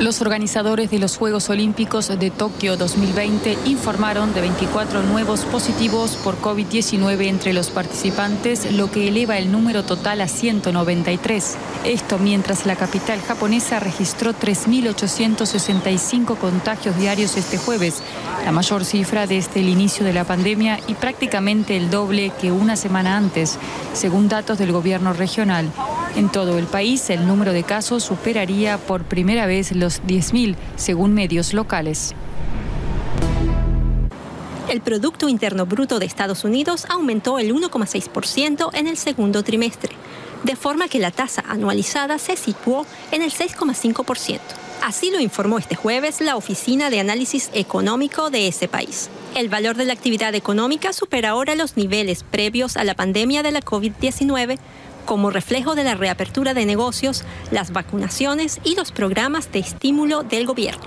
Los organizadores de los Juegos Olímpicos de Tokio 2020 informaron de 24 nuevos positivos por COVID-19 entre los participantes, lo que eleva el número total a 193. Esto mientras la capital japonesa registró 3.865 contagios diarios este jueves, la mayor cifra desde el inicio de la pandemia y prácticamente el doble que una semana antes, según datos del gobierno regional. En todo el país, el número de casos superaría por primera vez los 10.000, según medios locales. El Producto Interno Bruto de Estados Unidos aumentó el 1,6% en el segundo trimestre, de forma que la tasa anualizada se situó en el 6,5%. Así lo informó este jueves la Oficina de Análisis Económico de ese país. El valor de la actividad económica supera ahora los niveles previos a la pandemia de la COVID-19 como reflejo de la reapertura de negocios, las vacunaciones y los programas de estímulo del gobierno.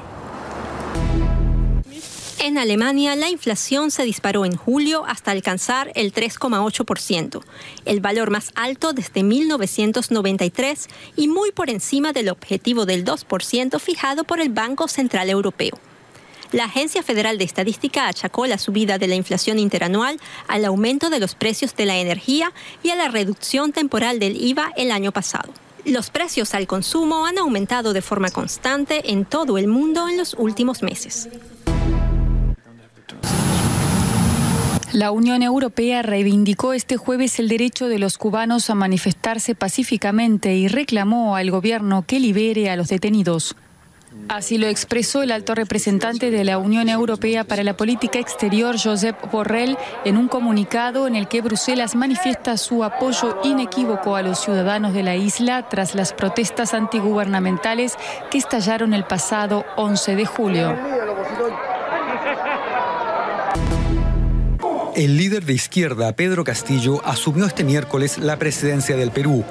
En Alemania, la inflación se disparó en julio hasta alcanzar el 3,8%, el valor más alto desde 1993 y muy por encima del objetivo del 2% fijado por el Banco Central Europeo. La Agencia Federal de Estadística achacó la subida de la inflación interanual al aumento de los precios de la energía y a la reducción temporal del IVA el año pasado. Los precios al consumo han aumentado de forma constante en todo el mundo en los últimos meses. La Unión Europea reivindicó este jueves el derecho de los cubanos a manifestarse pacíficamente y reclamó al gobierno que libere a los detenidos. Así lo expresó el alto representante de la Unión Europea para la Política Exterior, Josep Borrell, en un comunicado en el que Bruselas manifiesta su apoyo inequívoco a los ciudadanos de la isla tras las protestas antigubernamentales que estallaron el pasado 11 de julio. El líder de izquierda, Pedro Castillo, asumió este miércoles la presidencia del Perú.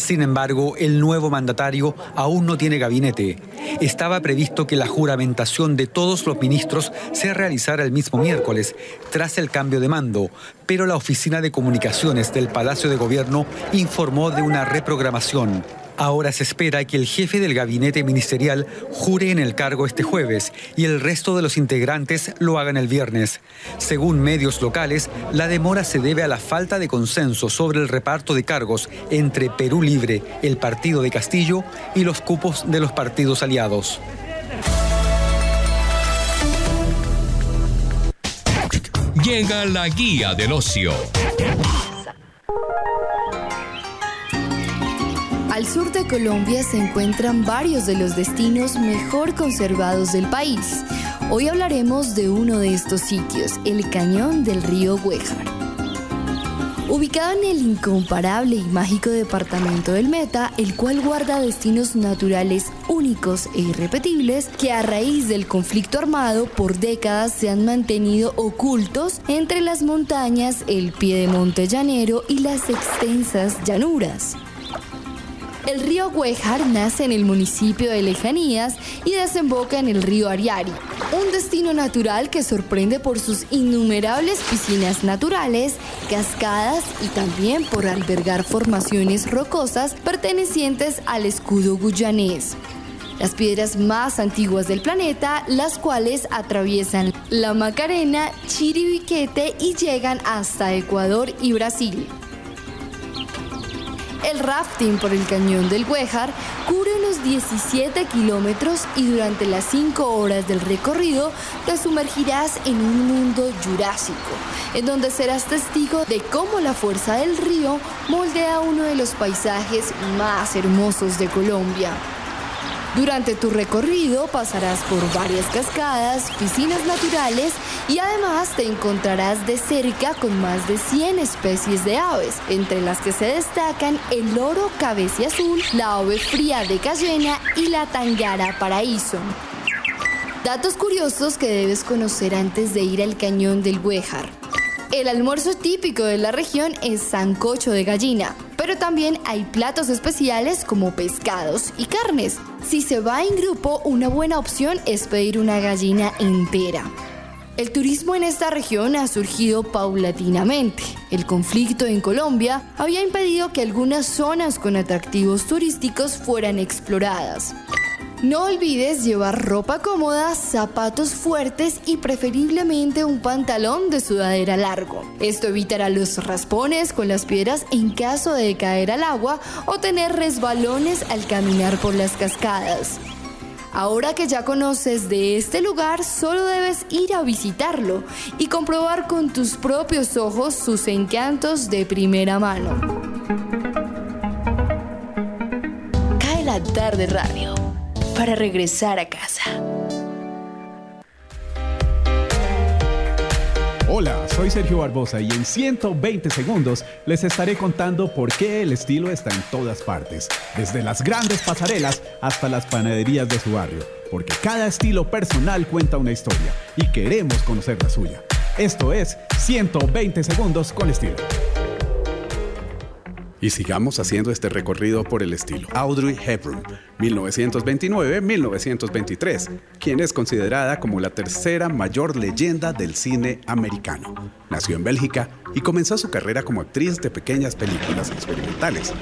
Sin embargo, el nuevo mandatario aún no tiene gabinete. Estaba previsto que la juramentación de todos los ministros se realizara el mismo miércoles, tras el cambio de mando, pero la Oficina de Comunicaciones del Palacio de Gobierno informó de una reprogramación. Ahora se espera que el jefe del gabinete ministerial jure en el cargo este jueves y el resto de los integrantes lo hagan el viernes. Según medios locales, la demora se debe a la falta de consenso sobre el reparto de cargos entre Perú Libre, el partido de Castillo y los cupos de los partidos aliados. Llega la guía del ocio. Al sur de Colombia se encuentran varios de los destinos mejor conservados del país. Hoy hablaremos de uno de estos sitios, el cañón del río Huejar. Ubicado en el incomparable y mágico departamento del Meta, el cual guarda destinos naturales únicos e irrepetibles que a raíz del conflicto armado por décadas se han mantenido ocultos entre las montañas, el pie de monte llanero y las extensas llanuras. El río Huejar nace en el municipio de Lejanías y desemboca en el río Ariari, un destino natural que sorprende por sus innumerables piscinas naturales, cascadas y también por albergar formaciones rocosas pertenecientes al escudo guyanés. Las piedras más antiguas del planeta, las cuales atraviesan la Macarena, Chiribiquete y llegan hasta Ecuador y Brasil. El rafting por el cañón del Huejar cubre unos 17 kilómetros y durante las 5 horas del recorrido te sumergirás en un mundo jurásico, en donde serás testigo de cómo la fuerza del río moldea uno de los paisajes más hermosos de Colombia. Durante tu recorrido pasarás por varias cascadas, piscinas naturales y además te encontrarás de cerca con más de 100 especies de aves, entre las que se destacan el loro cabeza azul, la ave fría de cayena y la tangara paraíso. Datos curiosos que debes conocer antes de ir al cañón del Huejar. El almuerzo típico de la región es sancocho de gallina, pero también hay platos especiales como pescados y carnes. Si se va en grupo, una buena opción es pedir una gallina entera. El turismo en esta región ha surgido paulatinamente. El conflicto en Colombia había impedido que algunas zonas con atractivos turísticos fueran exploradas. No olvides llevar ropa cómoda, zapatos fuertes y preferiblemente un pantalón de sudadera largo. Esto evitará los raspones con las piedras en caso de caer al agua o tener resbalones al caminar por las cascadas. Ahora que ya conoces de este lugar, solo debes ir a visitarlo y comprobar con tus propios ojos sus encantos de primera mano. Cae la tarde radio para regresar a casa. Hola, soy Sergio Barbosa y en 120 segundos les estaré contando por qué el estilo está en todas partes, desde las grandes pasarelas hasta las panaderías de su barrio, porque cada estilo personal cuenta una historia y queremos conocer la suya. Esto es 120 segundos con estilo. Y sigamos haciendo este recorrido por el estilo. Audrey Hepburn, 1929-1923, quien es considerada como la tercera mayor leyenda del cine americano. Nació en Bélgica y comenzó su carrera como actriz de pequeñas películas experimentales.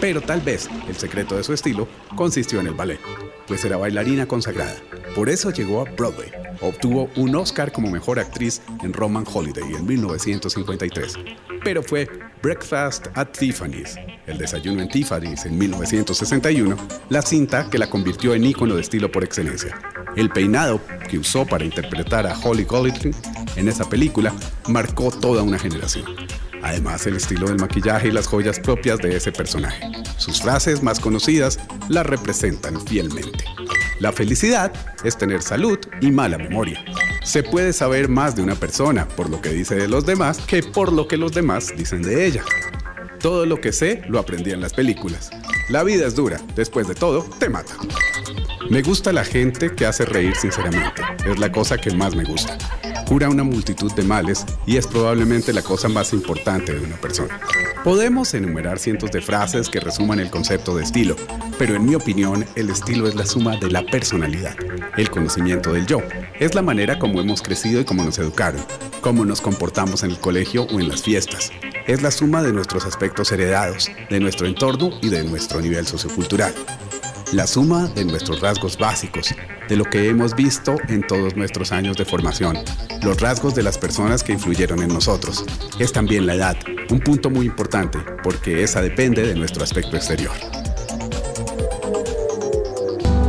Pero tal vez el secreto de su estilo consistió en el ballet, pues era bailarina consagrada. Por eso llegó a Broadway Obtuvo un Oscar como mejor actriz en Roman Holiday en 1953. Pero fue Breakfast at Tiffany's, el desayuno en Tiffany's en 1961, la cinta que la convirtió en ícono de estilo por excelencia. El peinado que usó para interpretar a Holly Golightly en esa película marcó toda una generación. Además, el estilo del maquillaje y las joyas propias de ese personaje. Sus frases más conocidas la representan fielmente. La felicidad es tener salud y mala memoria. Se puede saber más de una persona por lo que dice de los demás que por lo que los demás dicen de ella. Todo lo que sé lo aprendí en las películas. La vida es dura, después de todo, te mata. Me gusta la gente que hace reír sinceramente. Es la cosa que más me gusta. Cura una multitud de males y es probablemente la cosa más importante de una persona. Podemos enumerar cientos de frases que resuman el concepto de estilo, pero en mi opinión el estilo es la suma de la personalidad, el conocimiento del yo. Es la manera como hemos crecido y cómo nos educaron, cómo nos comportamos en el colegio o en las fiestas. Es la suma de nuestros aspectos heredados, de nuestro entorno y de nuestro nivel sociocultural la suma de nuestros rasgos básicos, de lo que hemos visto en todos nuestros años de formación, los rasgos de las personas que influyeron en nosotros. Es también la edad, un punto muy importante, porque esa depende de nuestro aspecto exterior.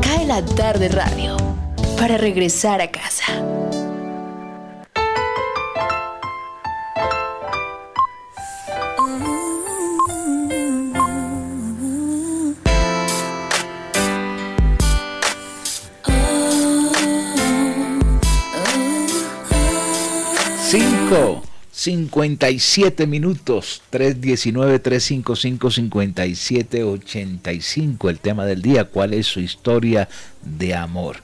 Cae la tarde radio para regresar a casa. Cinco, 57 minutos, 319-355-5785, el tema del día, ¿cuál es su historia de amor?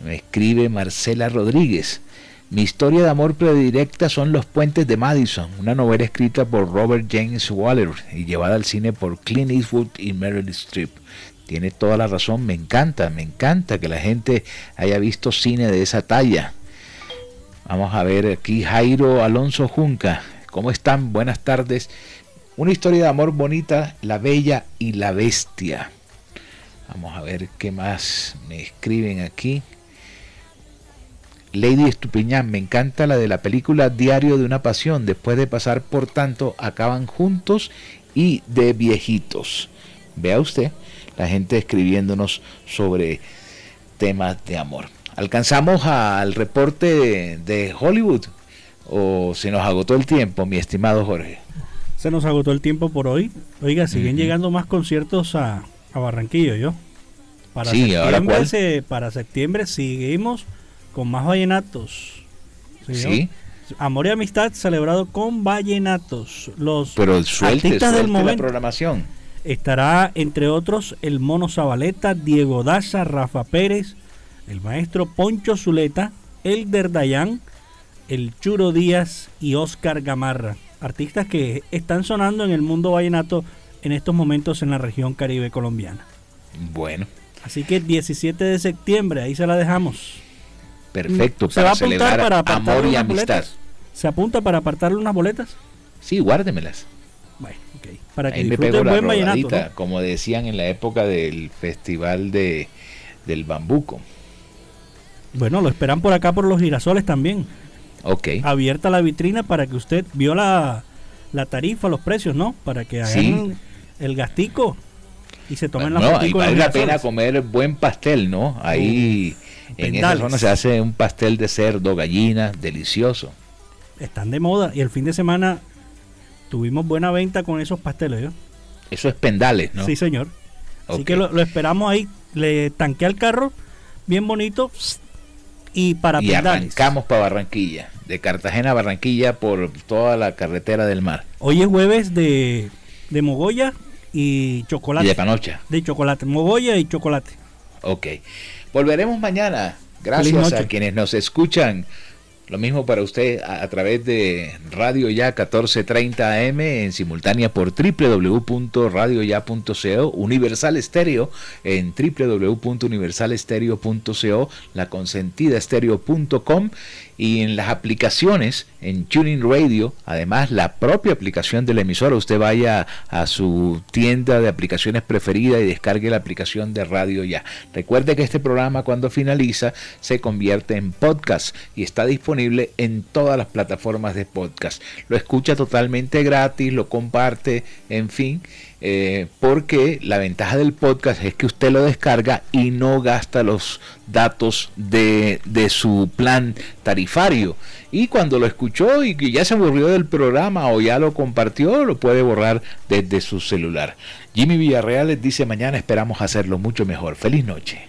Me escribe Marcela Rodríguez. Mi historia de amor predilecta son Los Puentes de Madison, una novela escrita por Robert James Waller y llevada al cine por Clint Eastwood y Meryl Streep. Tiene toda la razón, me encanta, me encanta que la gente haya visto cine de esa talla. Vamos a ver aquí Jairo Alonso Junca. ¿Cómo están? Buenas tardes. Una historia de amor bonita, La Bella y la Bestia. Vamos a ver qué más me escriben aquí. Lady Estupiñán, me encanta la de la película Diario de una Pasión. Después de pasar por tanto, acaban juntos y de viejitos. Vea usted, la gente escribiéndonos sobre temas de amor. ¿Alcanzamos al reporte de, Hollywood o se nos agotó el tiempo, mi estimado Jorge? Se nos agotó el tiempo por hoy. Oiga, siguen llegando más conciertos a, a Barranquillo, ¿yo? Para Sí, ¿ahora septiembre, cuál? se- para septiembre seguimos con más vallenatos. Sí. Amor y amistad celebrado con vallenatos. Los Pero suelte, artistas del suelte la momento. programación. Estará entre otros el Mono Zabaleta, Diego Daza, Rafa Pérez, el maestro Poncho Zuleta, Elder Dayan, el Churo Díaz y Oscar Gamarra. Artistas que están sonando en el mundo vallenato en estos momentos en la región caribe colombiana. Bueno, Así que el 17 de septiembre, ahí se la dejamos. Perfecto. ¿Se va Para celebrar para amor y amistad. boletas? ¿Se apunta para apartarle unas boletas? Sí, guárdemelas. Bueno, ok. Para que Ahí me pego la como decían en la época del festival de, del bambuco. Bueno, lo esperan por acá por los girasoles también. Ok. abierta la vitrina para que usted vio la, la tarifa, los precios, ¿no? Para que hagan Sí. el gastico y se tomen la No, vale la pena comer buen pastel, ¿no? Ahí en esa pendales. zona se hace un pastel de cerdo, gallina, delicioso. Están de moda y el fin de semana tuvimos buena venta con esos pasteles, ¿yo? Eso es pendales, ¿no? Sí, señor. Así que lo, lo esperamos ahí. Le tanquea el carro bien bonito y para y pendales. arrancamos para Barranquilla, de Cartagena a Barranquilla por toda la carretera del mar. Hoy es jueves de, de mogolla y chocolate. Y de panocha. De chocolate. Mogolla y chocolate. Ok. Volveremos mañana. Gracias a quienes nos escuchan Lo mismo para usted a, a, través de Radio Ya 1430 AM en simultánea por www.radioya.co, Universal Estéreo en www.universalestereo.co, la consentida estéreo.com y en las aplicaciones en Tuning Radio, además la propia aplicación de la emisora, usted vaya a su tienda de aplicaciones preferida y descargue la aplicación de Radio Ya. Recuerde que este programa cuando finaliza se convierte en podcast y está disponible en todas las plataformas de podcast. Lo escucha totalmente gratis, lo comparte, en fin. Eh, porque la ventaja del podcast es que usted lo descarga y no gasta los datos de, de su plan tarifario. Y cuando lo escuchó y que ya se aburrió del programa o ya lo compartió, lo puede borrar desde su celular. Jimmy Villarreal les dice mañana esperamos hacerlo mucho mejor. Feliz noche.